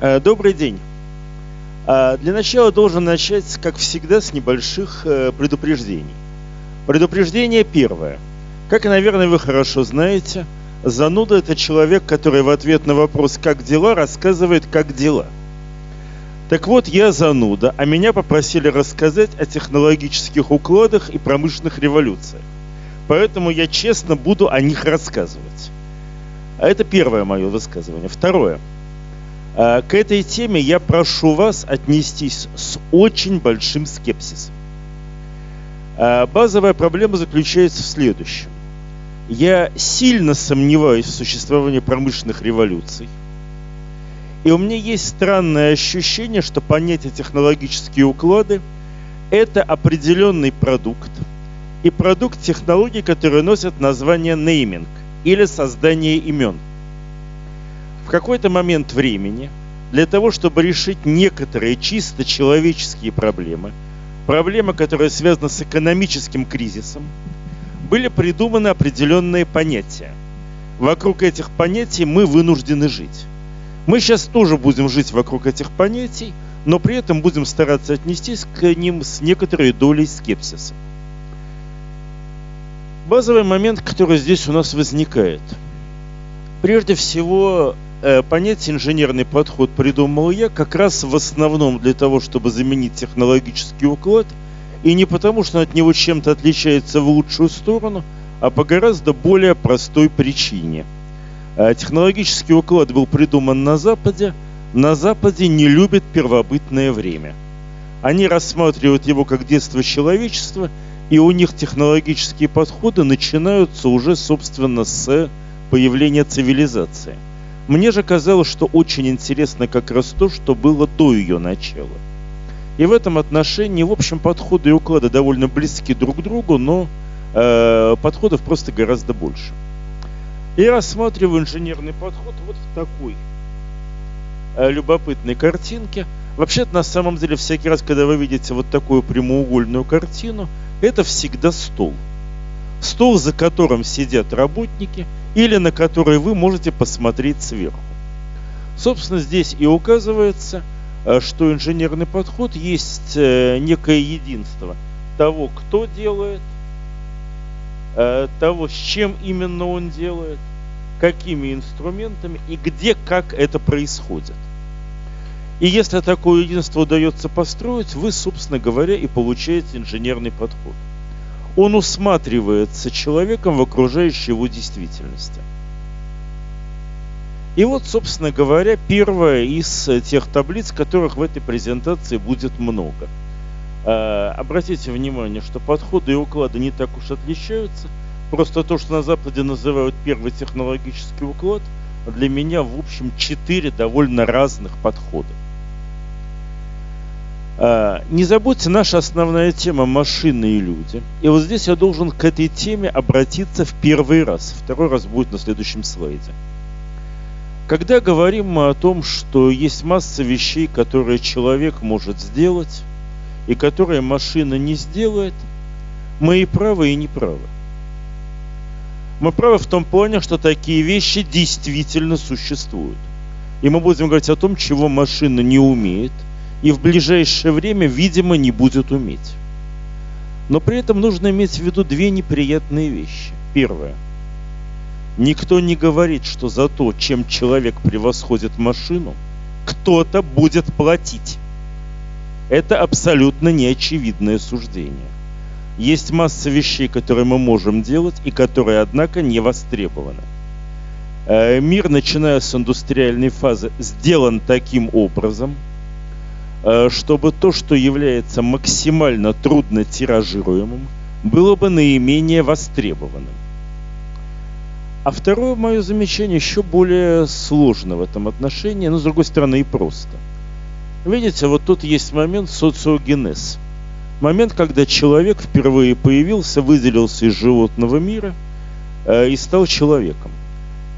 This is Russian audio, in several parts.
Э, добрый день. Э, для начала должен начать, как всегда, с небольших э, предупреждений. Предупреждение первое. Как, наверное, вы хорошо знаете, зануда – это человек, который в ответ на вопрос «как дела?» рассказывает «как дела?». Так вот, я зануда, а меня попросили рассказать о технологических укладах и промышленных революциях. Поэтому я честно буду о них рассказывать. А это первое мое высказывание. Второе. А, к этой теме я прошу вас отнестись с очень большим скепсисом. А, базовая проблема заключается в следующем. Я сильно сомневаюсь в существовании промышленных революций. И у меня есть странное ощущение, что понятие технологические уклады – это определенный продукт, и продукт технологий, которые носят название нейминг или создание имен. В какой-то момент времени для того, чтобы решить некоторые чисто человеческие проблемы, проблемы, которые связаны с экономическим кризисом, были придуманы определенные понятия. Вокруг этих понятий мы вынуждены жить. Мы сейчас тоже будем жить вокруг этих понятий, но при этом будем стараться отнестись к ним с некоторой долей скепсиса. Базовый момент, который здесь у нас возникает. Прежде всего, э, понятие инженерный подход придумал я как раз в основном для того, чтобы заменить технологический уклад, и не потому, что от него чем-то отличается в лучшую сторону, а по гораздо более простой причине – Э, технологический уклад был придуман на Западе. На Западе не любят первобытное время. Они рассматривают его как детство человечества, и у них технологические подходы начинаются уже, собственно, с появления цивилизации. Мне же казалось, что очень интересно как раз то, что было до ее начала. И в этом отношении, в общем, подходы и уклады довольно близки друг к другу, но э, подходов просто гораздо больше. И рассматриваю инженерный подход вот в такой э, любопытной картинке. Вообще-то, на самом деле, всякий раз, когда вы видите вот такую прямоугольную картину, это всегда стол. Стол, за которым сидят работники, или на который вы можете посмотреть сверху. Собственно, здесь и указывается, э, что инженерный подход есть э, некое единство того, кто делает, Э, того, с чем именно он делает, какими инструментами и где, как это происходит. И если такое единство удается построить, вы, собственно говоря, и получаете инженерный подход. Он усматривается человеком в окружающей его действительности. И вот, собственно говоря, первая из тех таблиц, которых в этой презентации будет много – Э, обратите внимание, что подходы и уклады не так уж отличаются. Просто то, что на Западе называют первый технологический уклад, для меня, в общем, четыре довольно разных подхода. Э, не забудьте, наша основная тема – машины и люди. И вот здесь я должен к этой теме обратиться в первый раз. Второй раз будет на следующем слайде. Когда говорим мы о том, что есть масса вещей, которые человек может сделать, и которые машина не сделает, мы и правы, и не правы. Мы правы в том плане, что такие вещи действительно существуют. И мы будем говорить о том, чего машина не умеет, и в ближайшее время, видимо, не будет уметь. Но при этом нужно иметь в виду две неприятные вещи. Первое. Никто не говорит, что за то, чем человек превосходит машину, кто-то будет платить. Это абсолютно неочевидное суждение. Есть масса вещей, которые мы можем делать и которые, однако, не востребованы. Э, мир, начиная с индустриальной фазы, сделан таким образом, чтобы то, что является максимально трудно тиражируемым, было бы наименее востребованным. А второе мое замечание еще более сложно в этом отношении, но с другой стороны и просто – Видите, вот тут есть момент социогенез. Момент, когда человек впервые появился, выделился из животного мира э, и стал человеком.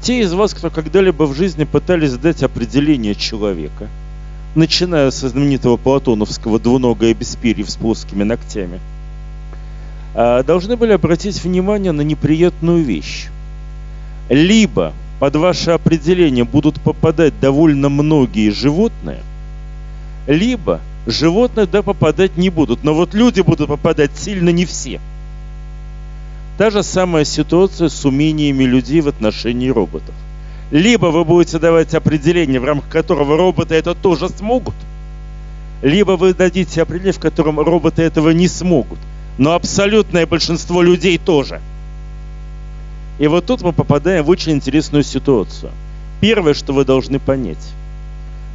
Те из вас, кто когда-либо в жизни пытались дать определение человека, начиная со знаменитого платоновского двуногое без перьев с плоскими ногтями, э, должны были обратить внимание на неприятную вещь. Либо под ваше определение будут попадать довольно многие животные, либо животные да попадать не будут, но вот люди будут попадать сильно не все. Та же самая ситуация с умениями людей в отношении роботов. Либо вы будете давать определение, в рамках которого роботы это тоже смогут, либо вы дадите определение, в котором роботы этого не смогут, но абсолютное большинство людей тоже – и вот тут мы попадаем в очень интересную ситуацию. Первое, что вы должны понять.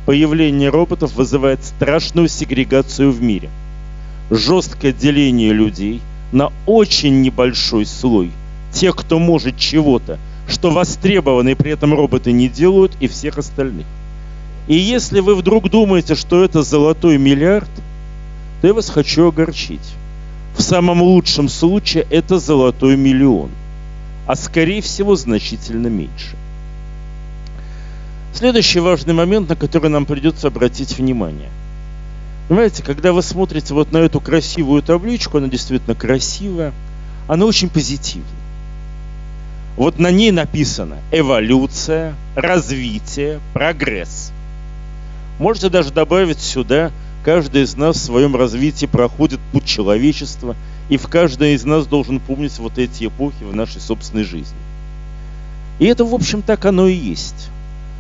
Появление роботов вызывает страшную сегрегацию в мире. Жесткое деление людей на очень небольшой слой. Тех, кто может чего-то, что востребованы, и при этом роботы не делают, и всех остальных. И если вы вдруг думаете, что это золотой миллиард, то я вас хочу огорчить. В самом лучшем случае это золотой миллион – а скорее всего значительно меньше. Следующий важный момент, на который нам придется обратить внимание. Понимаете, когда вы смотрите вот на эту красивую табличку, она действительно красивая, она очень позитивная. Вот на ней написано эволюция, развитие, прогресс. Можете даже добавить сюда, каждый из нас в своем развитии проходит путь человечества – и в каждой из нас должен помнить вот эти эпохи в нашей собственной жизни. И это, в общем, так оно и есть.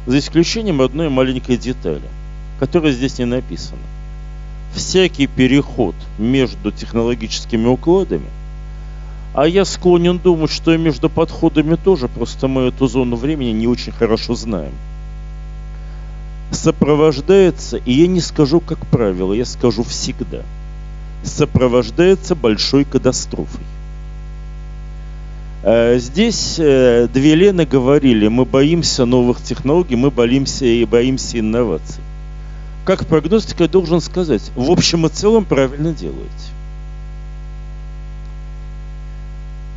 За исключением одной маленькой детали, которая здесь не написана. Всякий переход между технологическими укладами, а я склонен думать, что и между подходами тоже, просто мы эту зону времени не очень хорошо знаем, сопровождается, и я не скажу как правило, я скажу всегда – сопровождается большой катастрофой. Э, здесь э, две Лены говорили, мы боимся новых технологий, мы боимся и боимся инноваций. Как прогностик я должен сказать, в общем и целом правильно делаете.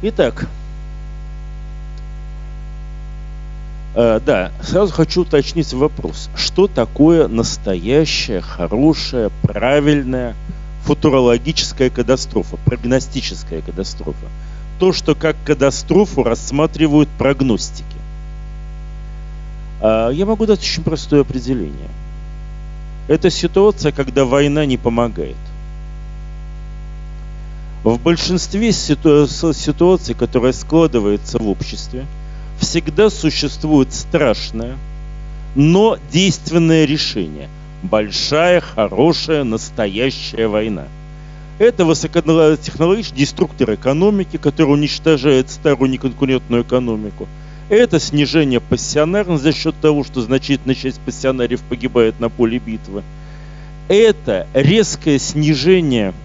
Итак, э, да, сразу хочу уточнить вопрос. Что такое настоящая, хорошая, правильная, футурологическая катастрофа, прогностическая катастрофа. То, что как катастрофу рассматривают прогностики. А, я могу дать очень простое определение. Это ситуация, когда война не помогает. В большинстве ситуаций, которые складываются в обществе, всегда существует страшное, но действенное решение – большая, хорошая, настоящая война. Это высокотехнологичный деструктор экономики, который уничтожает старую неконкурентную экономику. Это снижение пассионарности за счет того, что значительная часть пассионариев погибает на поле битвы. Это резкое снижение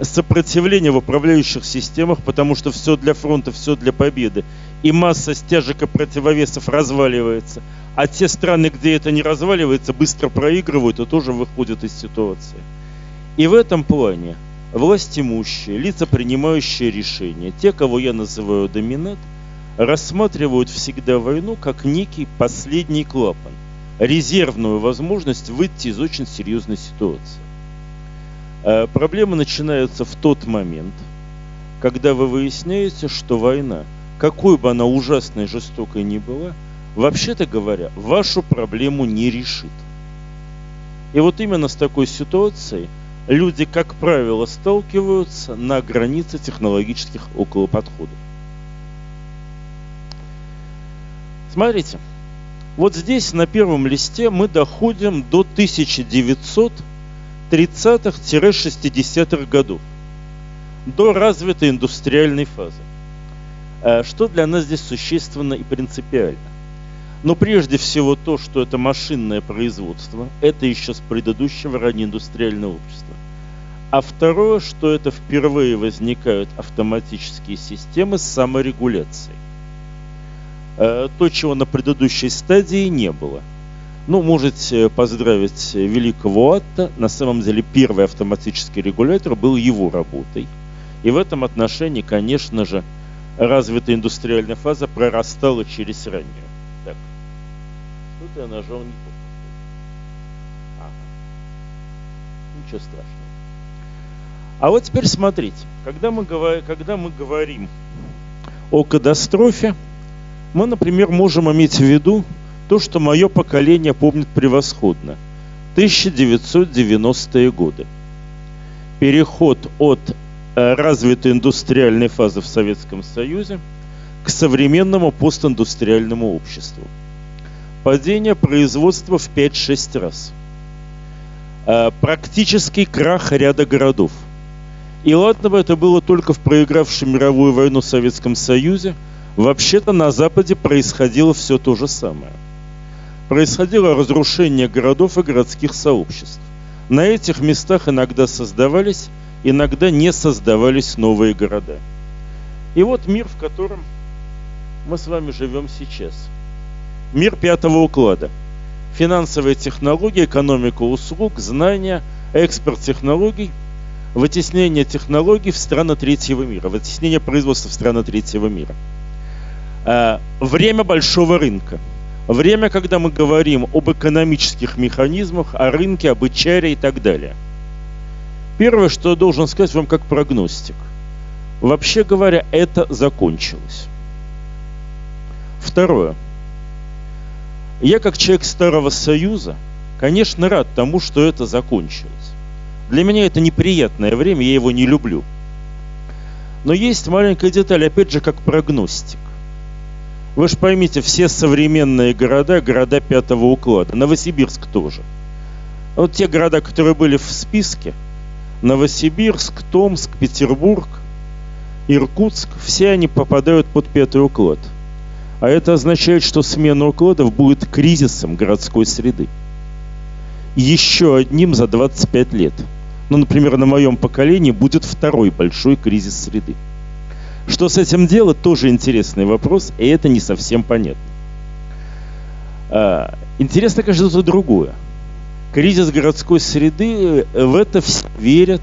сопротивления в управляющих системах, потому что все для фронта, все для победы. И масса стяжек и противовесов разваливается. А те страны, где это не разваливается, быстро проигрывают и тоже выходят из ситуации. И в этом плане власть имущие, лица, принимающие решения, те, кого я называю доминат, рассматривают всегда войну как некий последний клапан, резервную возможность выйти из очень серьезной ситуации. А проблемы начинаются в тот момент, когда вы выясняете, что война, какой бы она ужасной и жестокой ни была, вообще-то говоря, вашу проблему не решит. И вот именно с такой ситуацией люди, как правило, сталкиваются на границе технологических околоподходов. Смотрите, вот здесь на первом листе мы доходим до 1930-60-х годов, до развитой индустриальной фазы. А что для нас здесь существенно и принципиально? Но прежде всего то, что это машинное производство, это еще с предыдущего раннеиндустриального общества. А второе, что это впервые возникают автоматические системы с саморегуляцией. Э, то, чего на предыдущей стадии не было. Ну, можете поздравить великого Атта. На самом деле первый автоматический регулятор был его работой. И в этом отношении, конечно же, развитая индустриальная фаза прорастала через раннюю. Тут я нажал не то. Ага. Ничего страшного. А вот теперь смотрите, когда мы, говорим, когда мы говорим о катастрофе, Мы, например, можем иметь в виду то, что мое поколение помнит превосходно. 1990-е годы. Переход от э, развитой индустриальной фазы в Советском Союзе к современному постиндустриальному обществу. Падение производства в 5-6 раз. Э, практический крах ряда городов. И ладно бы это было только в проигравшем мировую войну в Советском Союзе, вообще-то на Западе происходило все то же самое – происходило разрушение городов и городских сообществ. На этих местах иногда создавались, иногда не создавались новые города. И вот мир, в котором мы с вами живем сейчас. Мир пятого уклада. Финансовые технологии, экономика услуг, знания, экспорт технологий, вытеснение технологий в страны третьего мира, вытеснение производства в страны третьего мира. А, время большого рынка – Время, когда мы говорим об экономических механизмах, о рынке, об HR и так далее. Первое, что я должен сказать вам как прогностик. Вообще говоря, это закончилось. Второе. Я как человек Старого Союза, конечно, рад тому, что это закончилось. Для меня это неприятное время, я его не люблю. Но есть маленькая деталь, опять же, как прогностик. Вы же поймите, все современные города, города пятого уклада. Новосибирск тоже. Вот те города, которые были в списке, Новосибирск, Томск, Петербург, Иркутск, все они попадают под пятый уклад. А это означает, что смена укладов будет кризисом городской среды. Еще одним за 25 лет. Ну, например, на моем поколении будет второй большой кризис среды. Что с этим делать, тоже интересный вопрос, и это не совсем понятно. А, интересно, конечно, что-то другое. Кризис городской среды, э, в это все верят,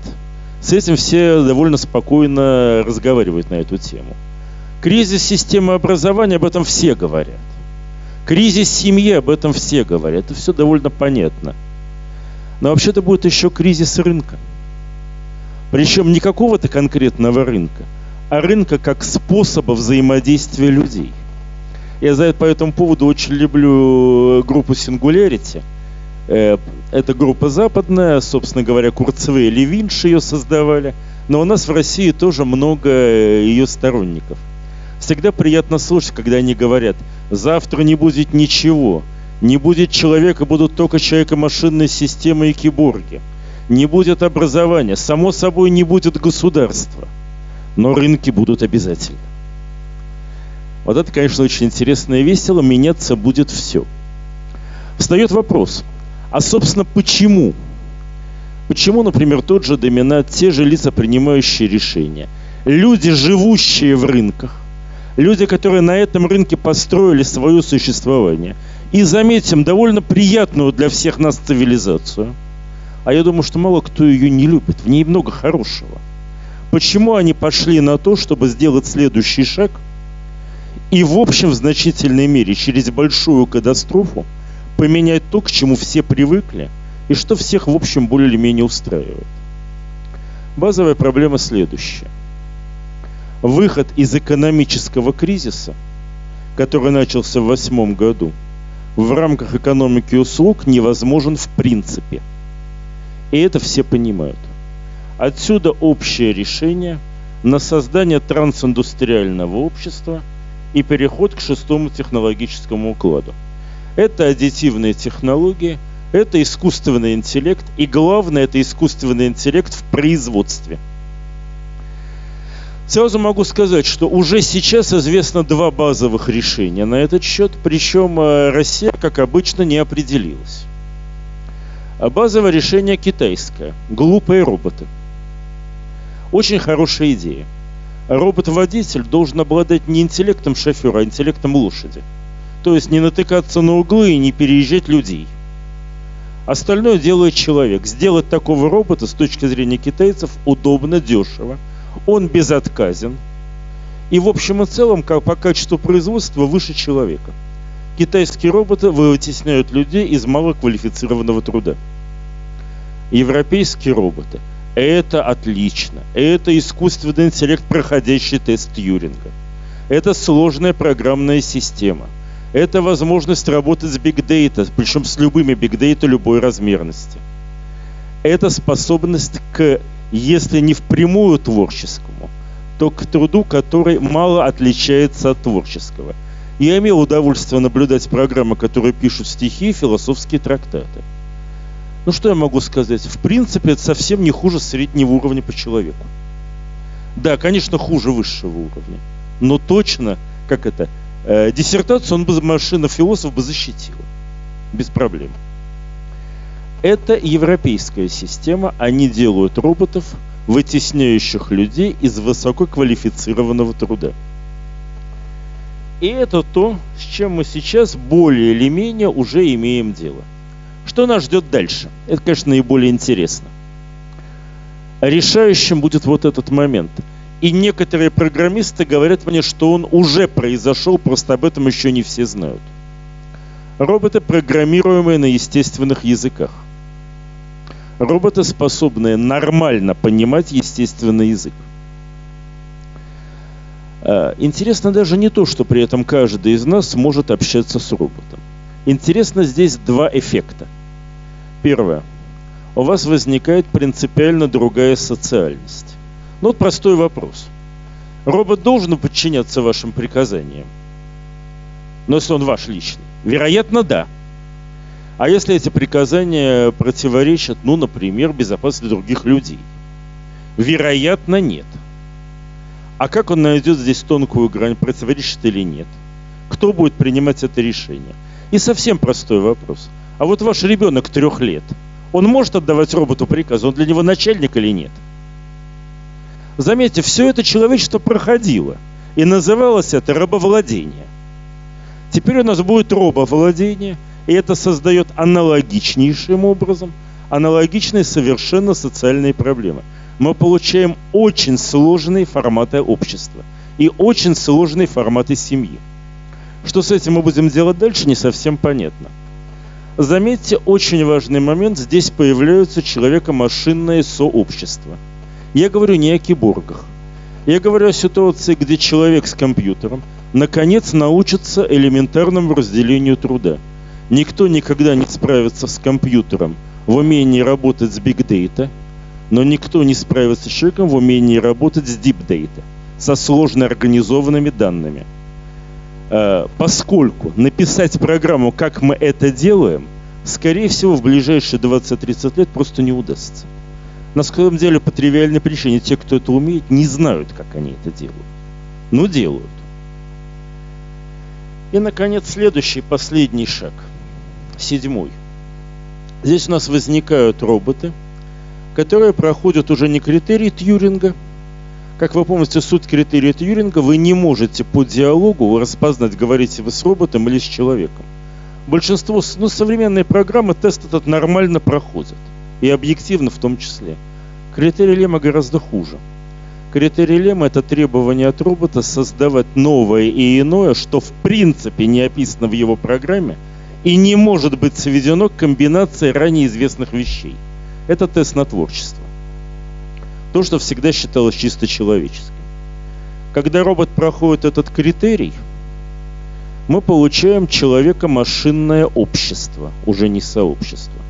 с этим все довольно спокойно разговаривают на эту тему. Кризис системы образования, об этом все говорят. Кризис семьи, об этом все говорят. Это все довольно понятно. Но вообще-то будет еще кризис рынка. Причем не какого-то конкретного рынка, а рынка как способа взаимодействия людей. Я за по этому поводу очень люблю э, группу Singularity. Э, это группа западная, собственно говоря, Курцевые и Левинш ее создавали. Но у нас в России тоже много э, ее сторонников. Всегда приятно слушать, когда они говорят, завтра не будет ничего, не будет человека, будут только человеко-машинные системы и киборги. Не будет образования, само собой не будет государства – но рынки будут обязательно. Вот это, конечно, очень интересно и весело, меняться будет все. Встает вопрос, а собственно почему? Почему, например, тот же доминат, те же лица, принимающие решения, люди, живущие в рынках, люди, которые на этом рынке построили свое существование, и, заметим, довольно приятную для всех нас цивилизацию, а я думаю, что мало кто ее не любит, в ней много хорошего – Почему они пошли на то, чтобы сделать следующий шаг и в общем в значительной мере через большую катастрофу поменять то, к чему все привыкли и что всех в общем более-менее устраивает? Базовая проблема следующая. Выход из экономического кризиса, который начался в восьмом году, в рамках экономики услуг невозможен в принципе. И это все понимают. Отсюда общее решение на создание трансиндустриального общества и переход к шестому технологическому укладу. Это аддитивные технологии, это искусственный интеллект, и главное, это искусственный интеллект в производстве. Сразу могу сказать, что уже сейчас известно два базовых решения на этот счет, причем э, Россия, как обычно, не определилась. А базовое решение китайское – глупые роботы – очень хорошая идея. Робот-водитель должен обладать не интеллектом шофера, а интеллектом лошади. То есть не натыкаться на углы и не переезжать людей. Остальное делает человек. Сделать такого робота с точки зрения китайцев удобно, дешево. Он безотказен. И в общем и целом, как по качеству производства выше человека. Китайские роботы вытесняют людей из малоквалифицированного труда. Европейские роботы – это отлично. Это искусственный интеллект, проходящий тест Тьюринга. Это сложная программная система. Это возможность работать с data, причем с любыми data любой размерности. Это способность к, если не впрямую творческому, то к труду, который мало отличается от творческого. Я имел удовольствие наблюдать программы, которые пишут стихи и философские трактаты. Ну что я могу сказать? В принципе, это совсем не хуже среднего уровня по человеку. Да, конечно, хуже высшего уровня. Но точно, как это, э, диссертацию он бы, машина-философ бы защитил. Без проблем. Это европейская система. Они делают роботов, вытесняющих людей из высококвалифицированного труда. И это то, с чем мы сейчас более или менее уже имеем дело. Что нас ждет дальше? Это, конечно, наиболее интересно. Решающим будет вот этот момент. И некоторые программисты говорят мне, что он уже произошел, просто об этом еще не все знают. Роботы, программируемые на естественных языках. Роботы, способные нормально понимать естественный язык. А, интересно даже не то, что при этом каждый из нас может общаться с роботом. Интересно здесь два эффекта. Первое. У вас возникает принципиально другая социальность. Ну вот простой вопрос. Робот должен подчиняться вашим приказаниям? Но если он ваш личный? Вероятно, да. А если эти приказания противоречат, ну, например, безопасности других людей? Вероятно, нет. А как он найдет здесь тонкую грань, противоречит или нет? Кто будет принимать это решение? И совсем простой вопрос. А вот ваш ребенок трех лет, он может отдавать роботу приказ, он для него начальник или нет? Заметьте, все это человечество проходило. И называлось это рабовладение. Теперь у нас будет робовладение, и это создает аналогичнейшим образом, аналогичные совершенно социальные проблемы. Мы получаем очень сложные форматы общества и очень сложные форматы семьи. Что с этим мы будем делать дальше, не совсем понятно. Заметьте, очень важный момент, здесь появляются человеко-машинное сообщество. Я говорю не о киборгах. Я говорю о ситуации, где человек с компьютером наконец научится элементарному разделению труда. Никто никогда не справится с компьютером в умении работать с data, но никто не справится с человеком в умении работать с data, со сложно организованными данными – поскольку написать программу, как мы это делаем, скорее всего, в ближайшие 20-30 лет просто не удастся. На самом деле, по тривиальной причине, те, кто это умеет, не знают, как они это делают. Но делают. И, наконец, следующий, последний шаг. Седьмой. Здесь у нас возникают роботы, которые проходят уже не критерий Тьюринга – как вы помните, суть критерия Тьюринга, вы не можете по диалогу распознать, говорите вы с роботом или с человеком. Большинство, ну, современные программы тест этот нормально проходят. И объективно в том числе. Критерий Лема гораздо хуже. Критерий Лема – это требование от робота создавать новое и иное, что в принципе не описано в его программе и не может быть сведено к комбинации ранее известных вещей. Это тест на творчество то, что всегда считалось чисто человеческим. Когда робот проходит этот критерий, мы получаем человека-машинное общество, уже не сообщество.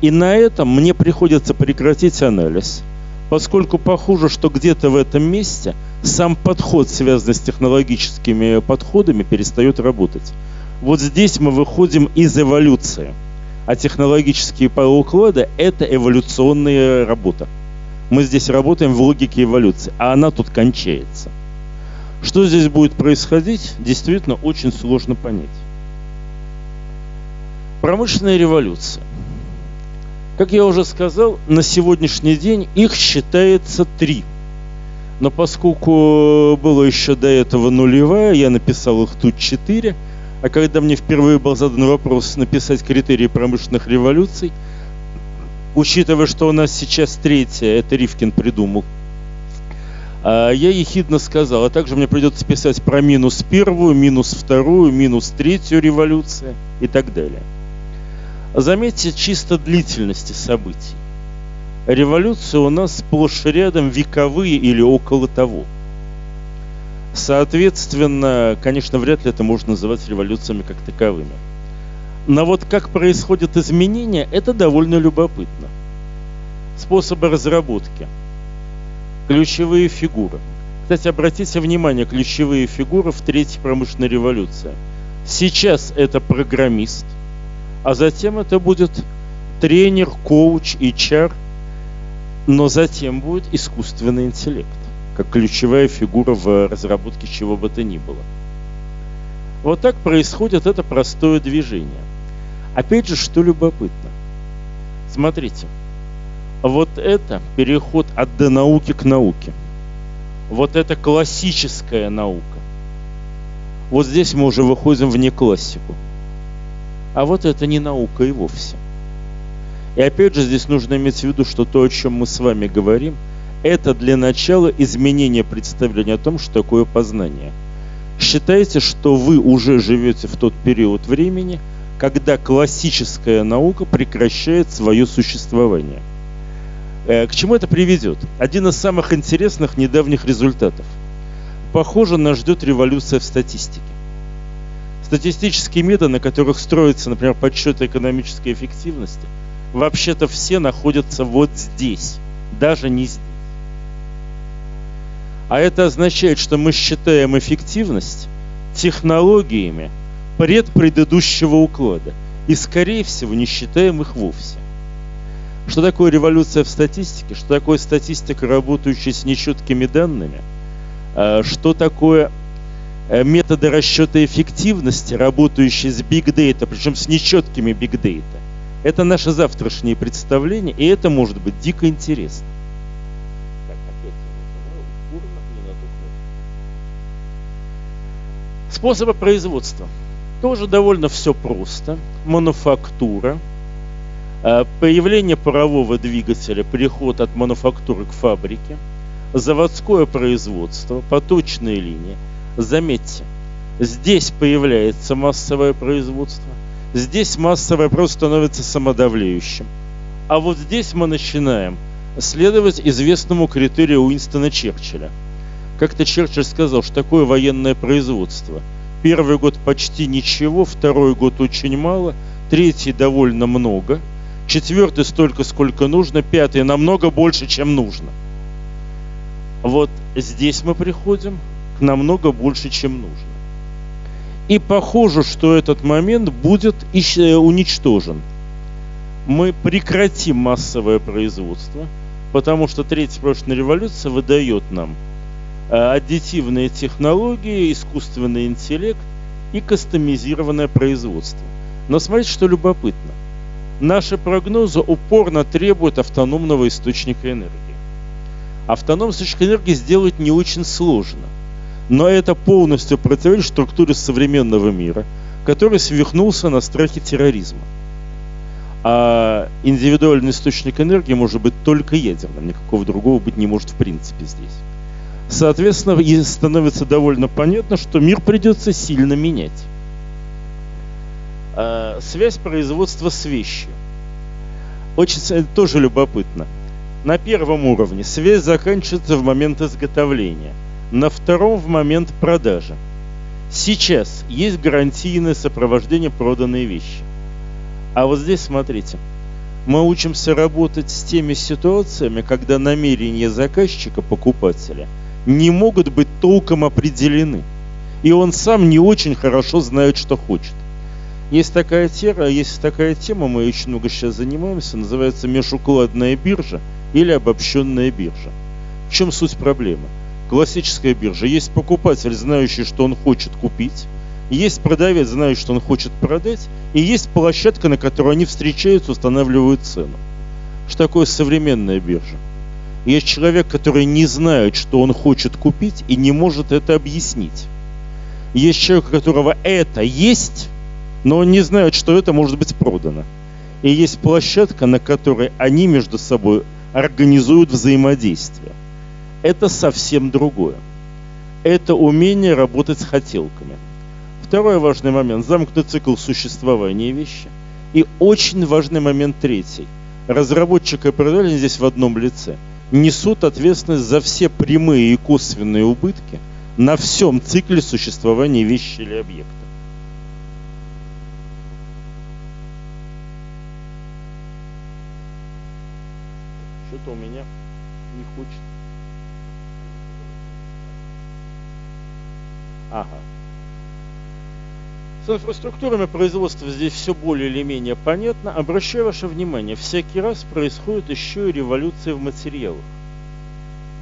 И на этом мне приходится прекратить анализ, поскольку похоже, что где-то в этом месте сам подход, связанный с технологическими подходами, перестает работать. Вот здесь мы выходим из эволюции, а технологические уклады – это эволюционная работа – мы здесь работаем в логике эволюции, а она тут кончается. Что здесь будет происходить, действительно очень сложно понять. Промышленная революция. Как я уже сказал, на сегодняшний день их считается три. Но поскольку было еще до этого нулевая, я написал их тут четыре. А когда мне впервые был задан вопрос написать критерии промышленных революций – учитывая, что у нас сейчас третья, это Ривкин придумал, а, я ехидно сказал, а также мне придется писать про минус первую, минус вторую, минус третью революцию и так далее. Заметьте чисто длительности событий. Революции у нас сплошь рядом вековые или около того. Соответственно, конечно, вряд ли это можно называть революциями как таковыми. Но вот как происходят изменения, это довольно любопытно. Способы разработки. Ключевые фигуры. Кстати, обратите внимание, ключевые фигуры в Третьей промышленной революции. Сейчас это программист, а затем это будет тренер, коуч, HR, но затем будет искусственный интеллект, как ключевая фигура в разработке чего бы то ни было. Вот так происходит это простое движение. Опять же, что любопытно. Смотрите, вот это переход от до науки к науке. Вот это классическая наука. Вот здесь мы уже выходим вне классику. А вот это не наука и вовсе. И опять же здесь нужно иметь в виду, что то, о чем мы с вами говорим, это для начала изменение представления о том, что такое познание. Считайте, что вы уже живете в тот период времени, когда классическая наука прекращает свое существование. Э, к чему это приведет? Один из самых интересных недавних результатов. Похоже, нас ждет революция в статистике. Статистические методы, на которых строятся, например, подсчеты экономической эффективности, вообще-то все находятся вот здесь, даже не здесь. А это означает, что мы считаем эффективность технологиями, предпредыдущего уклада. И, скорее всего, не считаем их вовсе. Что такое революция в статистике? Что такое статистика, работающая с нечеткими данными? А, что такое э, методы расчета эффективности, работающие с big data, причем с нечеткими big data? Это наше завтрашнее представление, и это может быть дико интересно. Способы производства тоже довольно все просто. Мануфактура, э, появление парового двигателя, переход от мануфактуры к фабрике, заводское производство, поточные линии. Заметьте, здесь появляется массовое производство, здесь массовое просто становится самодавлеющим. А вот здесь мы начинаем следовать известному критерию Уинстона Черчилля. Как-то Черчилль сказал, что такое военное производство – Первый год почти ничего, второй год очень мало, третий довольно много, четвертый столько, сколько нужно, пятый намного больше, чем нужно. Вот здесь мы приходим к намного больше, чем нужно. И похоже, что этот момент будет э, уничтожен. Мы прекратим массовое производство, потому что Третья промышленная революция выдает нам – аддитивные технологии, искусственный интеллект и кастомизированное производство. Но смотрите, что любопытно. Наши прогнозы упорно требуют автономного источника энергии. Автономный источник энергии сделать не очень сложно. Но это полностью противоречит структуре современного мира, который свихнулся на страхе терроризма. А индивидуальный источник энергии может быть только ядерным, никакого другого быть не может в принципе здесь. Соответственно, и становится довольно понятно, что мир придется сильно менять. А, связь производства с вещью. Очень тоже любопытно. На первом уровне связь заканчивается в момент изготовления, на втором в момент продажи. Сейчас есть гарантийное сопровождение проданной вещи. А вот здесь смотрите, мы учимся работать с теми ситуациями, когда намерения заказчика, покупателя – не могут быть толком определены. И он сам не очень хорошо знает, что хочет. Есть такая, тема, есть такая тема, мы очень много сейчас занимаемся, называется межукладная биржа или обобщенная биржа. В чем суть проблемы? Классическая биржа. Есть покупатель, знающий, что он хочет купить, есть продавец, знающий, что он хочет продать, и есть площадка, на которой они встречаются, устанавливают цену. Что такое современная биржа? Есть человек, который не знает, что он хочет купить и не может это объяснить. Есть человек, у которого это есть, но он не знает, что это может быть продано. И есть площадка, на которой они между собой организуют взаимодействие. Это совсем другое. Это умение работать с хотелками. Второй важный момент – замкнутый цикл существования вещи. И очень важный момент третий. Разработчик и продавец здесь в одном лице – несут ответственность за все прямые и косвенные убытки, на всем цикле существования вещи или объекта. Что-то у меня не хочет. Ага. С инфраструктурами производства здесь все более или менее понятно. Обращаю ваше внимание, всякий раз происходит еще и революция в материалах.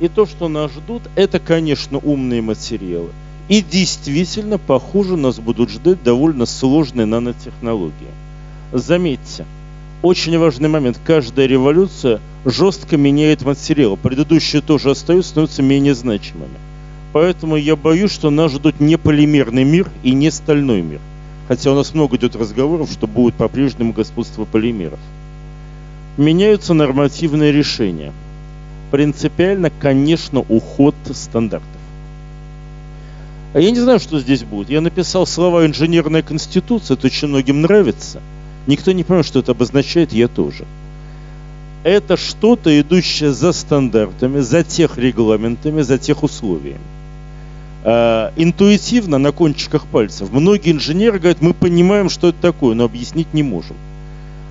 И то, что нас ждут, это, конечно, умные материалы. И действительно, похоже, нас будут ждать довольно сложные нанотехнологии. Заметьте, очень важный момент. Каждая революция жестко меняет материал. Предыдущие тоже остаются, становятся менее значимыми. Поэтому я боюсь, что нас ждут не полимерный мир и не стальной мир. Хотя у нас много идет разговоров, что будет по-прежнему господство полимеров. Меняются нормативные решения. Принципиально, конечно, уход стандартов. А я не знаю, что здесь будет. Я написал слова «инженерная конституция», это очень многим нравится. Никто не понимает, что это обозначает, я тоже. Это что-то, идущее за стандартами, за тех регламентами, за тех условиями. Э, интуитивно на кончиках пальцев. Многие инженеры говорят, мы понимаем, что это такое, но объяснить не можем.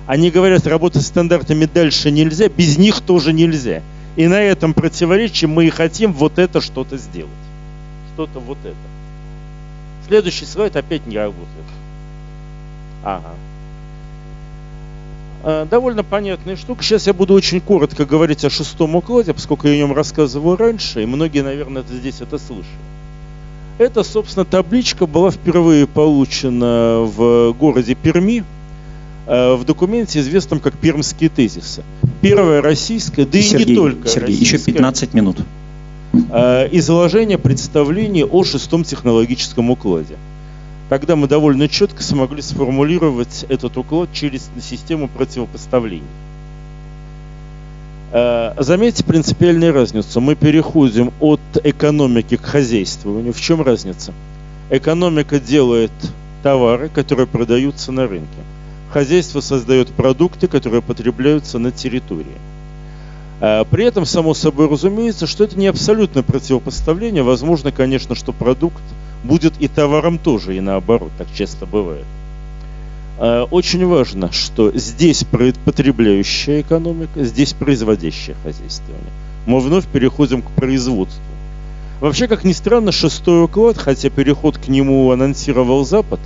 Они говорят, работать с стандартами дальше нельзя, без них тоже нельзя. И на этом противоречии мы и хотим вот это что-то сделать. Что-то вот это. Следующий слайд опять не работает. Ага. Э, довольно понятная штука. Сейчас я буду очень коротко говорить о шестом укладе, поскольку я о нем рассказывал раньше, и многие, наверное, здесь это слышали. Эта, собственно, табличка была впервые получена в городе Перми э, в документе, известном как Пермские тезисы. Первая российская, да Сергей, и не только Сергей, еще 15 минут. Э, изложение представлений о шестом технологическом укладе. Тогда мы довольно четко смогли сформулировать этот уклад через систему противопоставлений. Э, заметьте принципиальную разницу. Мы переходим от экономики к хозяйствованию. В чем разница? Экономика делает товары, которые продаются на рынке. Хозяйство создает продукты, которые потребляются на территории. Э, при этом, само собой разумеется, что это не абсолютное противопоставление. Возможно, конечно, что продукт будет и товаром тоже, и наоборот, так часто бывает. Э, очень важно, что здесь потребляющая экономика, здесь производящее хозяйствование. Мы вновь переходим к производству. Вообще, как ни странно, шестой уклад, хотя переход к нему анонсировал Запад,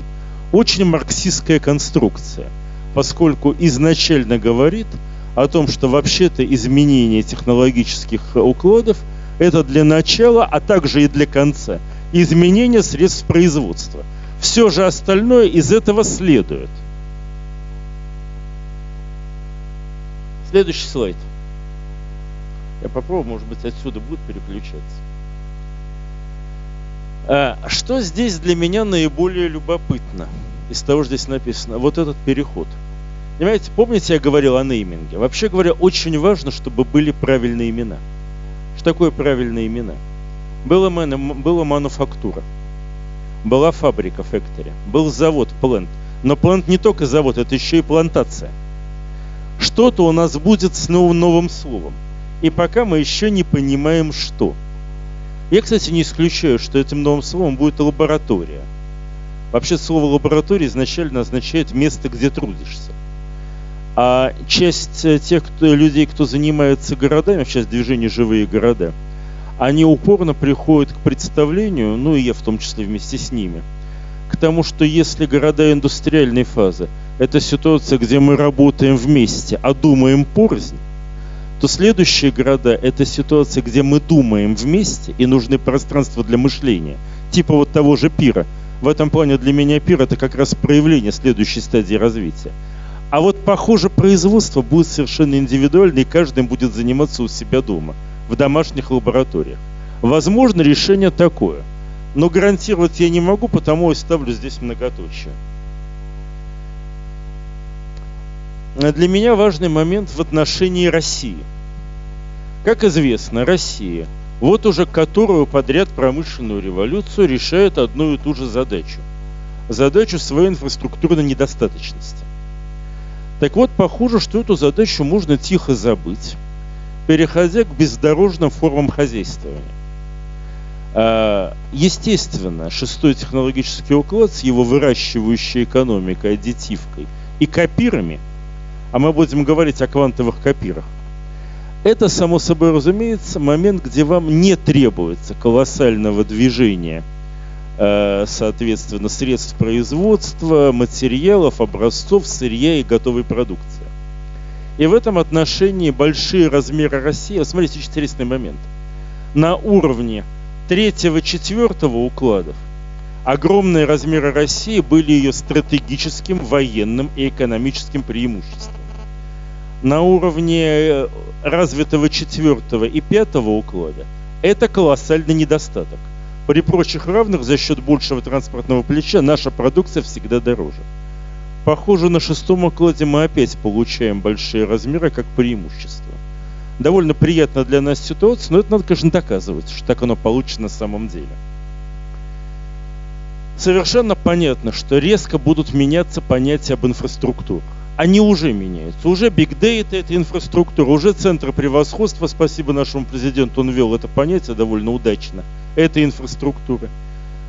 очень марксистская конструкция, поскольку изначально говорит о том, что вообще-то изменение технологических укладов это для начала, а также и для конца изменение средств производства. Все же остальное из этого следует. Следующий слайд. Я попробую, может быть, отсюда будет переключаться. А, что здесь для меня наиболее любопытно из того, что здесь написано? Вот этот переход. Понимаете, помните, я говорил о нейминге? Вообще говоря, очень важно, чтобы были правильные имена. Что такое правильные имена? Была, была мануфактура, была фабрика, фэктори, был завод, плент. Но плент не только завод, это еще и плантация – что-то у нас будет с новым, новым словом. И пока мы еще не понимаем, что. Я, кстати, не исключаю, что этим новым словом будет лаборатория. Вообще слово лаборатория изначально означает место, где трудишься. А часть э, тех кто, людей, кто занимается городами, сейчас движение «Живые города», они упорно приходят к представлению, ну и я в том числе вместе с ними, к тому, что если города индустриальной фазы – это ситуация, где мы работаем вместе, а думаем порознь, то следующие города – это ситуация, где мы думаем вместе и нужны пространства для мышления. Типа вот того же пира. В этом плане для меня пир – это как раз проявление следующей стадии развития. А вот, похоже, производство будет совершенно индивидуально, и каждый будет заниматься у себя дома, в домашних лабораториях. Возможно, решение такое. Но гарантировать я не могу, потому и ставлю здесь многоточие. Для меня важный момент в отношении России. Как известно, Россия, вот уже которую подряд промышленную революцию решает одну и ту же задачу. Задачу своей инфраструктурной недостаточности. Так вот, похоже, что эту задачу можно тихо забыть, переходя к бездорожным формам хозяйствования. А, естественно, шестой технологический уклад с его выращивающей экономикой, аддитивкой и копирами, а мы будем говорить о квантовых копирах, это, само собой разумеется, момент, где вам не требуется колоссального движения, а, соответственно, средств производства, материалов, образцов, сырья и готовой продукции. И в этом отношении большие размеры России, смотрите, очень интересный момент, на уровне третьего-четвертого укладов огромные размеры России были ее стратегическим, военным и экономическим преимуществом. На уровне э, развитого четвертого и пятого уклада это колоссальный недостаток. При прочих равных за счет большего транспортного плеча наша продукция всегда дороже. Похоже, на шестом укладе мы опять получаем большие размеры как преимущество довольно приятно для нас ситуация, но это надо, конечно, доказывать, что так оно получится на самом деле. Совершенно понятно, что резко будут меняться понятия об инфраструктурах. Они уже меняются. Уже Big Data – это инфраструктура, уже центр превосходства, спасибо нашему президенту, он ввел это понятие довольно удачно. Это инфраструктура.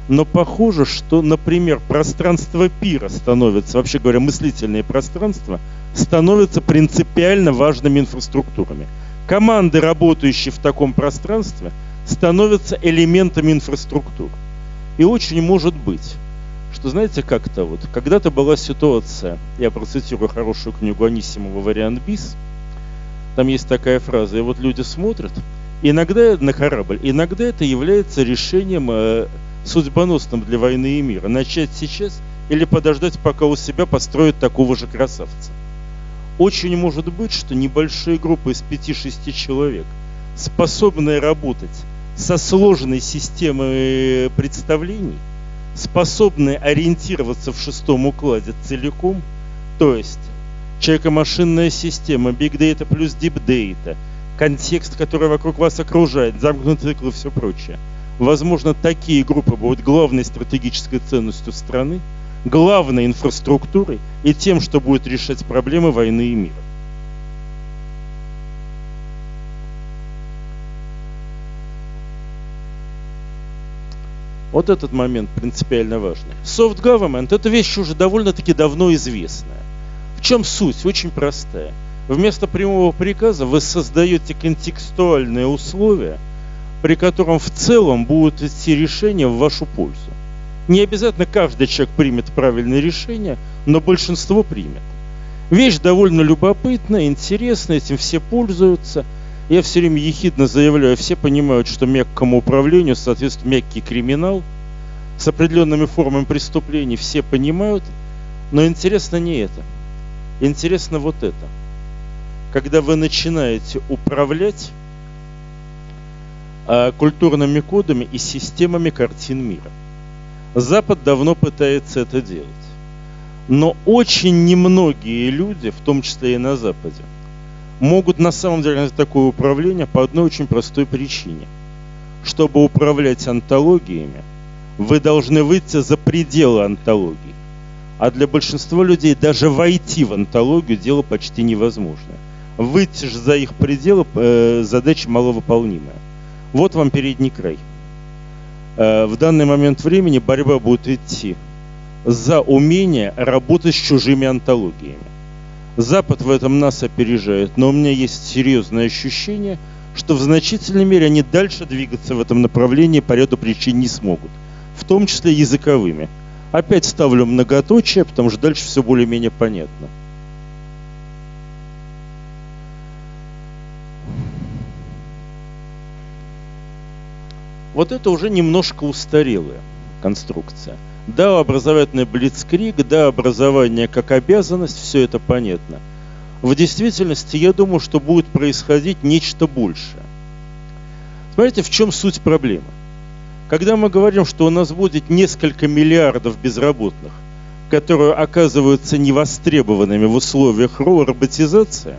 Но похоже, что, например, пространство пира становится, вообще говоря, мыслительные пространства, становятся принципиально важными инфраструктурами – команды, работающие в таком пространстве, становятся элементами инфраструктуры. И очень может быть, что знаете как-то вот, когда-то была ситуация, я процитирую хорошую книгу Анисимова «Вариант БИС», там есть такая фраза, и вот люди смотрят, иногда на корабль, иногда это является решением э, судьбоносным для войны и мира. Начать сейчас или подождать, пока у себя построят такого же красавца. Очень может быть, что небольшие группы из 5-6 человек, способные работать со сложной системой представлений, способные ориентироваться в шестом укладе целиком, то есть человеко-машинная система, big data плюс deep data, контекст, который вокруг вас окружает, замкнутый цикл и все прочее. Возможно, такие группы будут главной стратегической ценностью страны, главной инфраструктурой и тем, что будет решать проблемы войны и мира. Вот этот момент принципиально важный. Soft government – это вещь уже довольно-таки давно известная. В чем суть? Очень простая. Вместо прямого приказа вы создаете контекстуальные условия, при котором в целом будут идти решения в вашу пользу. Не обязательно каждый человек примет правильное решение, но большинство примет. Вещь довольно любопытная, интересная, этим все пользуются. Я все время ехидно заявляю, все понимают, что мягкому управлению соответствует мягкий криминал с определенными формами преступлений, все понимают. Но интересно не это. Интересно вот это. Когда вы начинаете управлять а, культурными кодами и системами картин мира – Запад давно пытается это делать. Но очень немногие люди, в том числе и на Западе, могут на самом деле организовать такое управление по одной очень простой причине. Чтобы управлять антологиями, вы должны выйти за пределы антологии. А для большинства людей даже войти в антологию дело почти невозможно. Выйти же за их пределы э, задача маловыполнимая. Вот вам передний край. Э, в данный момент времени борьба будет идти за умение работать с чужими антологиями. Запад в этом нас опережает, но у меня есть серьезное ощущение, что в значительной мере они дальше двигаться в этом направлении по ряду причин не смогут, в том числе языковыми. Опять ставлю многоточие, потому что дальше все более-менее понятно. Вот это уже немножко устарелая конструкция. Да, образовательный блицкрик, да, образование как обязанность, все это понятно. В действительности, я думаю, что будет происходить нечто большее. Смотрите, в чем суть проблемы. Когда мы говорим, что у нас будет несколько миллиардов безработных, которые оказываются невостребованными в условиях роботизации,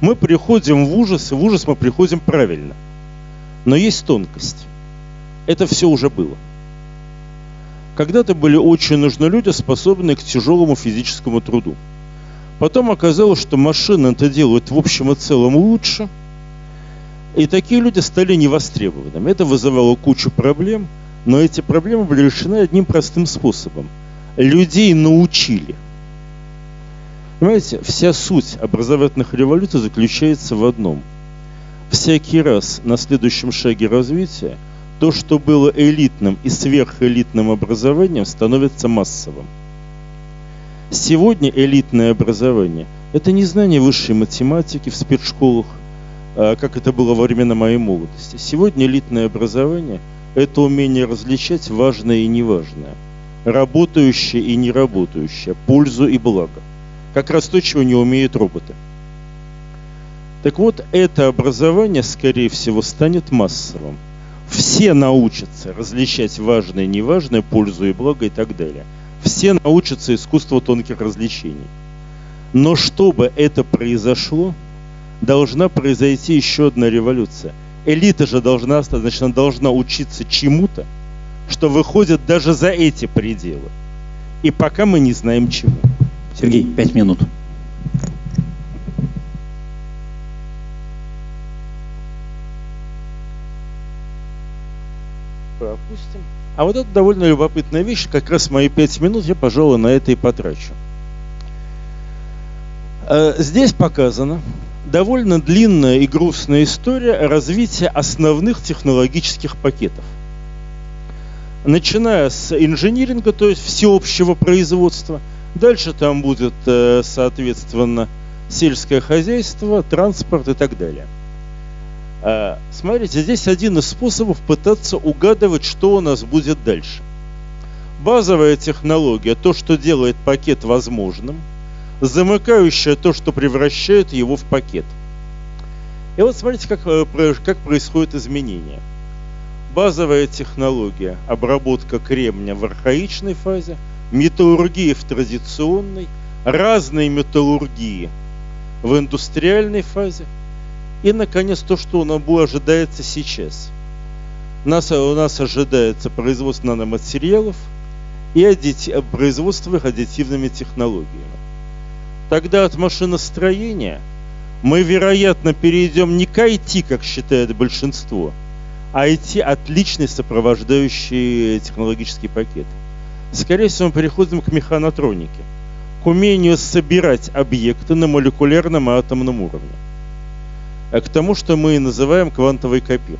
мы приходим в ужас, и в ужас мы приходим правильно. Но есть тонкость это все уже было. Когда-то были очень нужны люди, способные к тяжелому физическому труду. Потом оказалось, что машины это делают в общем и целом лучше. И такие люди стали невостребованными. Это вызывало кучу проблем, но эти проблемы были решены одним простым способом. Людей научили. Понимаете, вся суть образовательных революций заключается в одном. Всякий раз на следующем шаге развития то, что было элитным и сверхэлитным образованием, становится массовым. Сегодня элитное образование – это не знание высшей математики в спецшколах, а, как это было во времена моей молодости. Сегодня элитное образование – это умение различать важное и неважное, работающее и неработающее, пользу и благо. Как раз то, чего не умеют роботы. Так вот, это образование, скорее всего, станет массовым все научатся различать важное и неважное, пользу и благо и так далее. Все научатся искусству тонких развлечений. Но чтобы это произошло, должна произойти еще одна революция. Элита же должна, значит, она должна учиться чему-то, что выходит даже за эти пределы. И пока мы не знаем чему. Сергей, пять минут. Пропустим. А вот это довольно любопытная вещь, как раз мои пять минут я, пожалуй, на это и потрачу. Э, здесь показана довольно длинная и грустная история развития основных технологических пакетов. Начиная с инжиниринга, то есть всеобщего производства, дальше там будет, э, соответственно, сельское хозяйство, транспорт и так далее – смотрите, здесь один из способов пытаться угадывать, что у нас будет дальше. Базовая технология – то, что делает пакет возможным, замыкающая – то, что превращает его в пакет. И вот смотрите, как, э, как происходит изменение. Базовая технология – обработка кремня в архаичной фазе, металлургия в традиционной, разные металлургии в индустриальной фазе – и, наконец, то, что у нас ожидается сейчас. Нас, у нас ожидается производство наноматериалов и аддити, производство их аддитивными технологиями. Тогда от машиностроения мы, вероятно, перейдем не к IT, как считает большинство, а IT – отличный сопровождающий технологический пакет. Скорее всего, мы переходим к механотронике, к умению собирать объекты на молекулярном и атомном уровне. А к тому, что мы называем квантовый копир.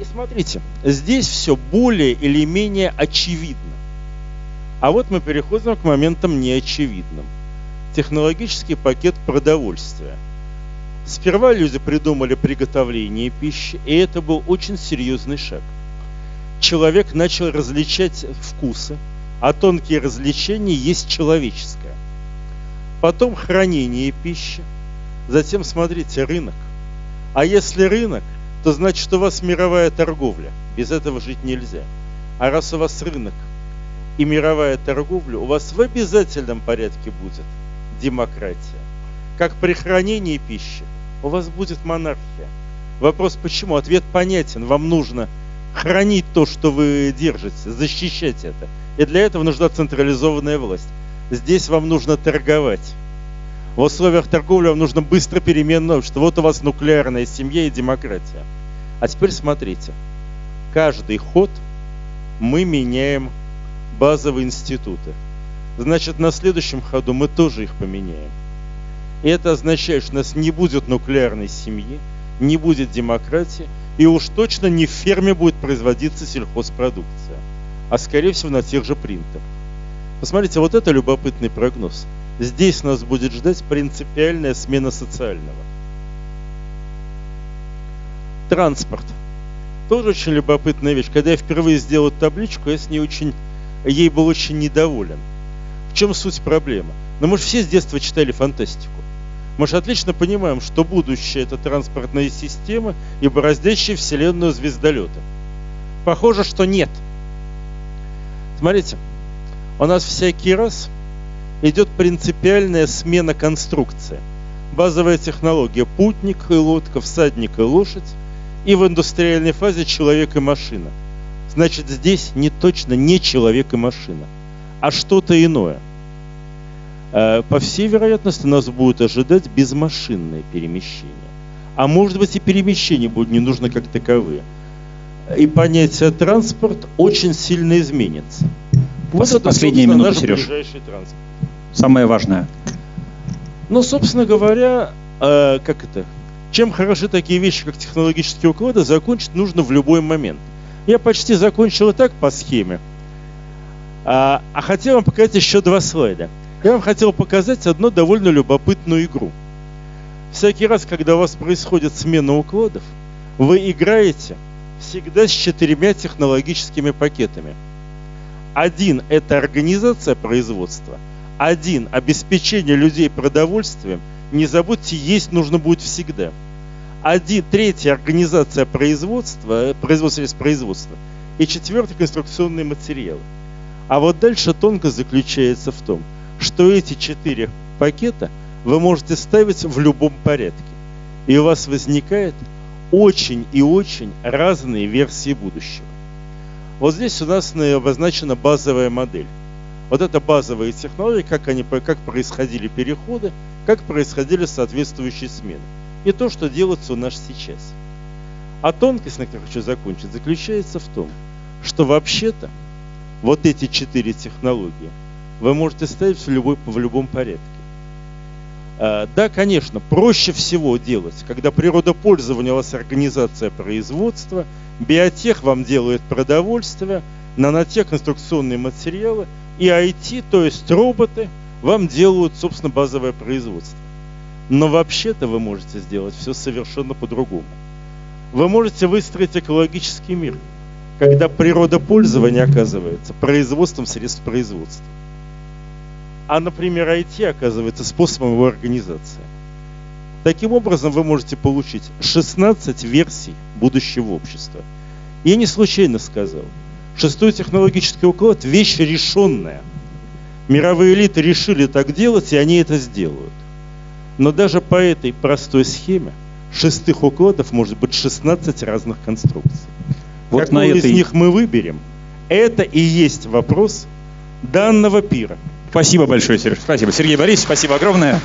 И смотрите, здесь все более или менее очевидно. А вот мы переходим к моментам неочевидным. Технологический пакет продовольствия. Сперва люди придумали приготовление пищи, и это был очень серьезный шаг. Человек начал различать вкусы, а тонкие развлечения есть человеческое. Потом хранение пищи, Затем смотрите, рынок. А если рынок, то значит у вас мировая торговля. Без этого жить нельзя. А раз у вас рынок и мировая торговля, у вас в обязательном порядке будет демократия. Как при хранении пищи у вас будет монархия. Вопрос почему? Ответ понятен. Вам нужно хранить то, что вы держите, защищать это. И для этого нужна централизованная власть. Здесь вам нужно торговать в условиях торговли вам нужно быстро переменное что Вот у вас нуклеарная семья и демократия. А теперь смотрите. Каждый ход мы меняем базовые институты. Значит, на следующем ходу мы тоже их поменяем. И это означает, что у нас не будет нуклеарной семьи, не будет демократии, и уж точно не в ферме будет производиться сельхозпродукция, а скорее всего на тех же принтах. Посмотрите, вот это любопытный прогноз. Здесь нас будет ждать принципиальная смена социального. Транспорт. Тоже очень любопытная вещь. Когда я впервые сделал табличку, я с ней очень, ей был очень недоволен. В чем суть проблемы? Но ну, мы же все с детства читали фантастику. Мы же отлично понимаем, что будущее это транспортные системы и бороздящие Вселенную звездолеты. Похоже, что нет. Смотрите, у нас всякий раз идет принципиальная смена конструкции. Базовая технология – путник и лодка, всадник и лошадь, и в индустриальной фазе человек и машина. Значит, здесь не точно не человек и машина, а что-то иное. э, по всей вероятности нас будет ожидать безмашинное перемещение. А может быть и перемещение будет не нужно как таковые. И понятие транспорт очень сильно изменится. Вот это, наш Сереж. ближайший транспорт. Самое важное. Ну, собственно говоря, э, как это? Чем хороши такие вещи, как технологические уклады, закончить нужно в любой момент. Я почти закончил и так по схеме. А, а хотел вам показать еще два слайда. Я вам хотел показать одну довольно любопытную игру. Всякий раз, когда у вас происходит смена укладов, вы играете всегда с четырьмя технологическими пакетами. Один – это организация производства. Один – обеспечение людей продовольствием. Не забудьте, есть нужно будет всегда. Один, третья – организация производства, э, производство через производство. И четвертый – конструкционные материалы. А вот дальше тонкость заключается в том, что эти четыре пакета вы можете ставить в любом порядке. И у вас возникает очень и очень разные версии будущего. Вот здесь у нас обозначена базовая модель. Вот это базовые технологии, как, они, как происходили переходы, как происходили соответствующие смены. И то, что делается у нас сейчас. А тонкость, на которой хочу закончить, заключается в том, что вообще-то вот эти четыре технологии вы можете ставить в, любой, в любом порядке. А, да, конечно, проще всего делать, когда природопользование у вас организация производства, биотех вам делает продовольствие, нанотех конструкционные материалы, и IT, то есть роботы, вам делают, собственно, базовое производство. Но вообще-то вы можете сделать все совершенно по-другому. Вы можете выстроить экологический мир – когда природопользование оказывается производством средств производства. А, например, IT оказывается способом его организации. Таким образом, вы можете получить 16 версий будущего общества. Я не случайно сказал. Шестой технологический уклад – вещь решенная. Мировые элиты решили так делать, и они это сделают. Но даже по этой простой схеме шестых укладов может быть 16 разных конструкций. Вот Какую на этой... из них мы выберем, это и есть вопрос данного пира. Спасибо большое, Сереж. Спасибо. Сергей Борисович, спасибо огромное.